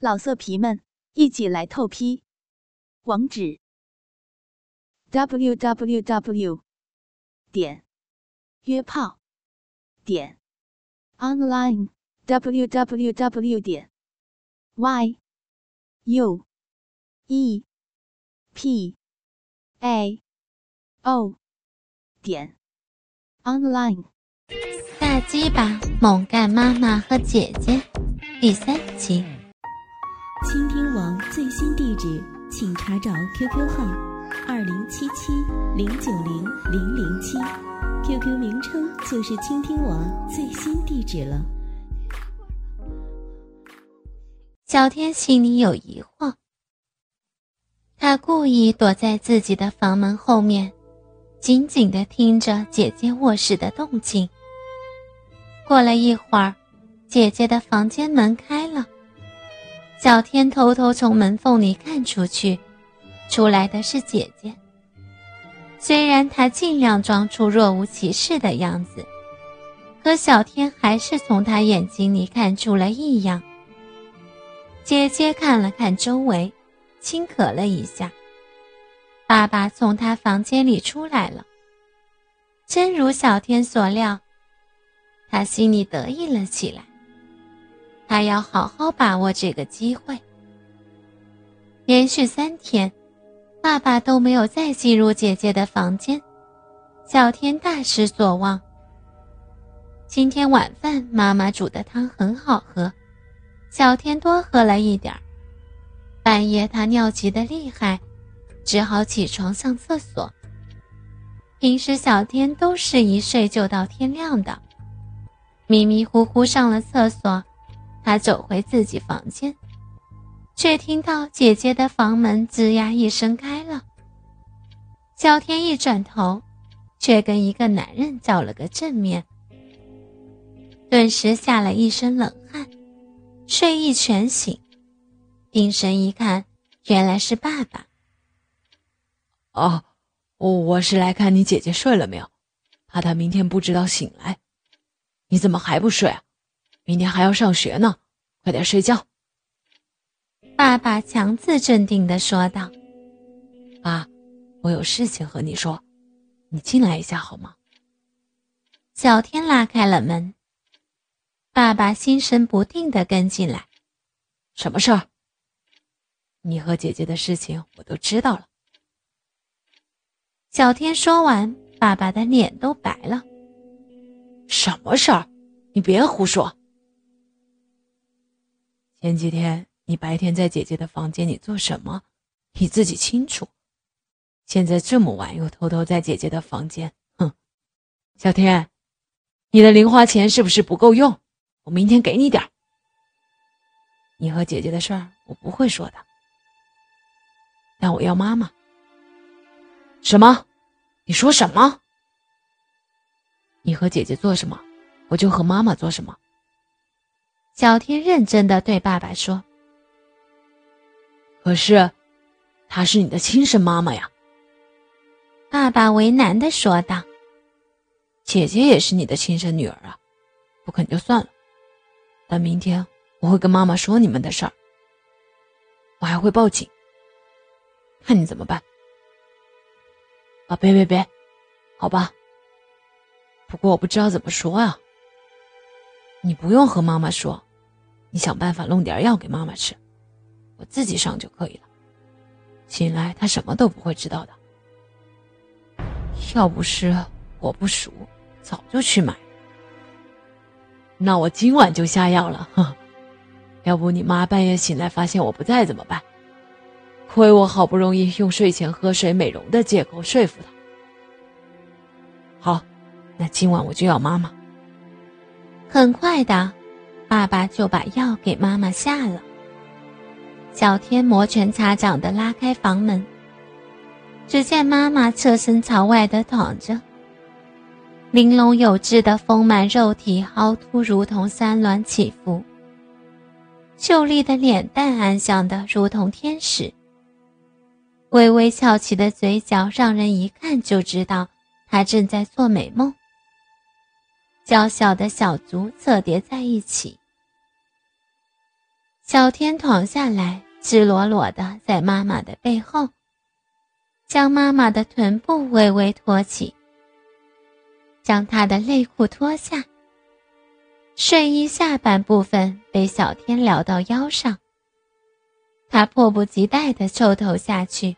老色皮们，一起来透批！网址：w w w 点约炮点 online w w w 点 y u e p a o 点 online。大鸡巴猛干妈妈和姐姐第三集。倾听网最新地址，请查找 QQ 号二零七七零九零零零七，QQ 名称就是倾听网最新地址了。小天心里有疑惑，他故意躲在自己的房门后面，紧紧的听着姐姐卧室的动静。过了一会儿，姐姐的房间门开了。小天偷偷从门缝里看出去，出来的是姐姐。虽然她尽量装出若无其事的样子，可小天还是从她眼睛里看出了异样。姐姐看了看周围，轻咳了一下。爸爸从他房间里出来了，真如小天所料，他心里得意了起来。他要好好把握这个机会。连续三天，爸爸都没有再进入姐姐的房间，小天大失所望。今天晚饭妈妈煮的汤很好喝，小天多喝了一点半夜他尿急的厉害，只好起床上厕所。平时小天都是一睡就到天亮的，迷迷糊糊上了厕所。他走回自己房间，却听到姐姐的房门吱呀一声开了。小天一转头，却跟一个男人照了个正面，顿时吓了一身冷汗，睡意全醒。定神一看，原来是爸爸。哦，我是来看你姐姐睡了没有，怕她明天不知道醒来。你怎么还不睡啊？明天还要上学呢，快点睡觉。爸爸强自镇定的说道：“爸，我有事情和你说，你进来一下好吗？”小天拉开了门，爸爸心神不定的跟进来：“什么事儿？你和姐姐的事情我都知道了。”小天说完，爸爸的脸都白了：“什么事儿？你别胡说！”前几天你白天在姐姐的房间里做什么，你自己清楚。现在这么晚又偷偷在姐姐的房间，哼！小天，你的零花钱是不是不够用？我明天给你点你和姐姐的事儿我不会说的，但我要妈妈。什么？你说什么？你和姐姐做什么，我就和妈妈做什么。小天认真的对爸爸说：“可是，她是你的亲生妈妈呀。”爸爸为难的说道：“姐姐也是你的亲生女儿啊，不肯就算了。但明天我会跟妈妈说你们的事儿，我还会报警，看你怎么办。”啊，别别别，好吧。不过我不知道怎么说啊。你不用和妈妈说。你想办法弄点药给妈妈吃，我自己上就可以了。醒来她什么都不会知道的。要不是我不熟，早就去买。那我今晚就下药了。要不你妈半夜醒来发现我不在怎么办？亏我好不容易用睡前喝水美容的借口说服她。好，那今晚我就要妈妈。很快的。爸爸就把药给妈妈下了。小天摩拳擦掌的拉开房门，只见妈妈侧身朝外的躺着，玲珑有致的丰满肉体凹凸如同山峦起伏，秀丽的脸蛋安详的如同天使，微微翘起的嘴角让人一看就知道她正在做美梦。娇小的小足侧叠在一起，小天躺下来，赤裸裸的在妈妈的背后，将妈妈的臀部微微托起，将她的内裤脱下。睡衣下半部分被小天撩到腰上，他迫不及待地抽头下去，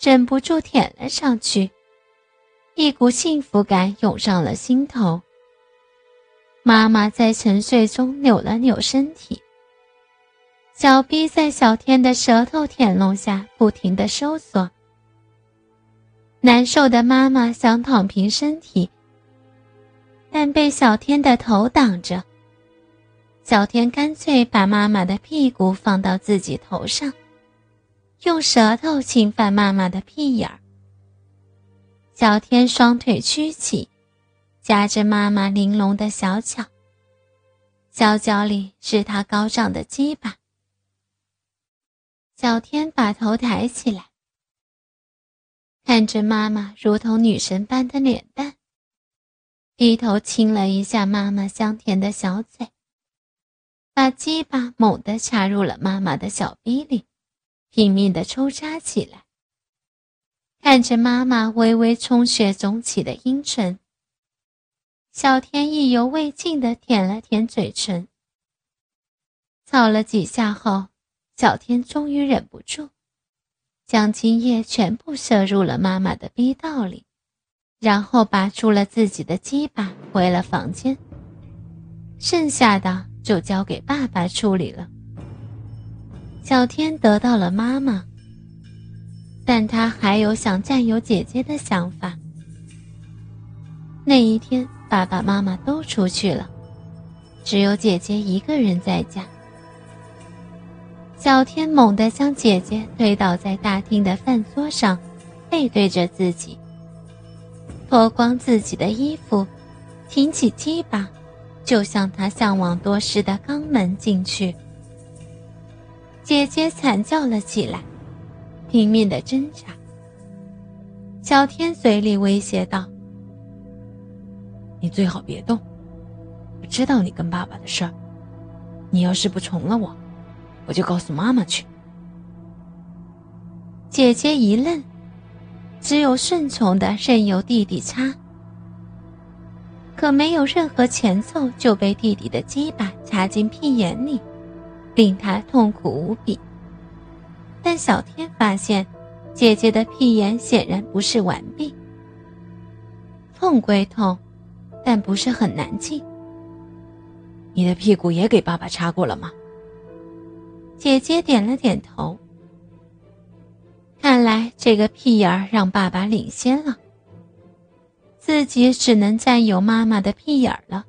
忍不住舔了上去，一股幸福感涌上了心头。妈妈在沉睡中扭了扭身体。小逼在小天的舌头舔弄下不停的收缩，难受的妈妈想躺平身体，但被小天的头挡着。小天干脆把妈妈的屁股放到自己头上，用舌头侵犯妈妈的屁眼儿。小天双腿屈起，夹着妈妈玲珑的小脚，小脚里是他高涨的鸡巴。小天把头抬起来，看着妈妈如同女神般的脸蛋，低头亲了一下妈妈香甜的小嘴，把鸡巴猛地插入了妈妈的小逼里，拼命的抽插起来。看着妈妈微微充血肿起的阴唇，小天意犹未尽的舔了舔嘴唇，操了几下后。小天终于忍不住，将精液全部射入了妈妈的逼道里，然后拔出了自己的鸡巴，回了房间。剩下的就交给爸爸处理了。小天得到了妈妈，但他还有想占有姐姐的想法。那一天，爸爸妈妈都出去了，只有姐姐一个人在家。小天猛地将姐姐推倒在大厅的饭桌上，背对着自己，脱光自己的衣服，挺起鸡巴，就向他向往多时的肛门进去。姐姐惨叫了起来，拼命的挣扎。小天嘴里威胁道：“你最好别动，我知道你跟爸爸的事儿，你要是不从了我。”我就告诉妈妈去。姐姐一愣，只有顺从的任由弟弟插，可没有任何前奏就被弟弟的鸡巴插进屁眼里，令他痛苦无比。但小天发现，姐姐的屁眼显然不是完毕，痛归痛，但不是很难进。你的屁股也给爸爸插过了吗？姐姐点了点头。看来这个屁眼儿让爸爸领先了，自己只能占有妈妈的屁眼儿了，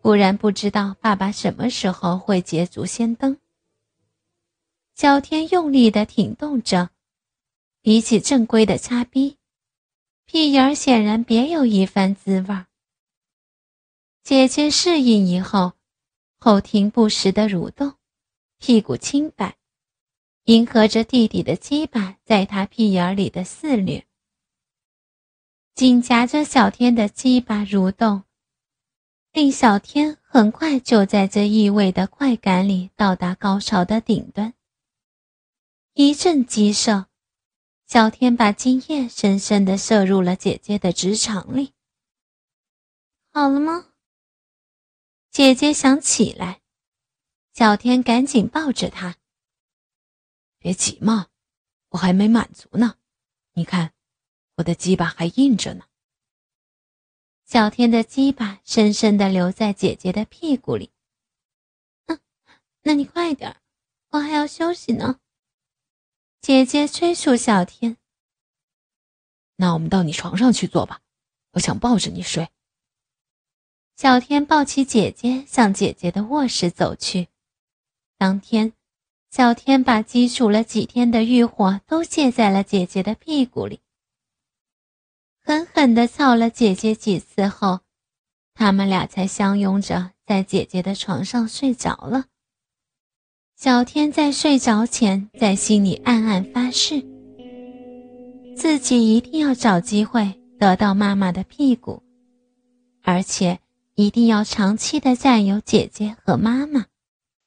不然不知道爸爸什么时候会捷足先登。小天用力的挺动着，比起正规的擦逼，屁眼儿显然别有一番滋味。姐姐适应以后，后庭不时的蠕动。屁股清白，迎合着弟弟的鸡巴在他屁眼里的肆虐，紧夹着小天的鸡巴蠕动，令小天很快就在这异味的快感里到达高潮的顶端。一阵激射，小天把精液深深地射入了姐姐的直肠里。好了吗？姐姐想起来。小天赶紧抱着他。别急嘛，我还没满足呢。你看，我的鸡巴还硬着呢。小天的鸡巴深深的留在姐姐的屁股里。嗯，那你快点，我还要休息呢。姐姐催促小天。那我们到你床上去坐吧，我想抱着你睡。小天抱起姐姐，向姐姐的卧室走去。当天，小天把积储了几天的欲火都泄在了姐姐的屁股里，狠狠地操了姐姐几次后，他们俩才相拥着在姐姐的床上睡着了。小天在睡着前，在心里暗暗发誓，自己一定要找机会得到妈妈的屁股，而且一定要长期的占有姐姐和妈妈。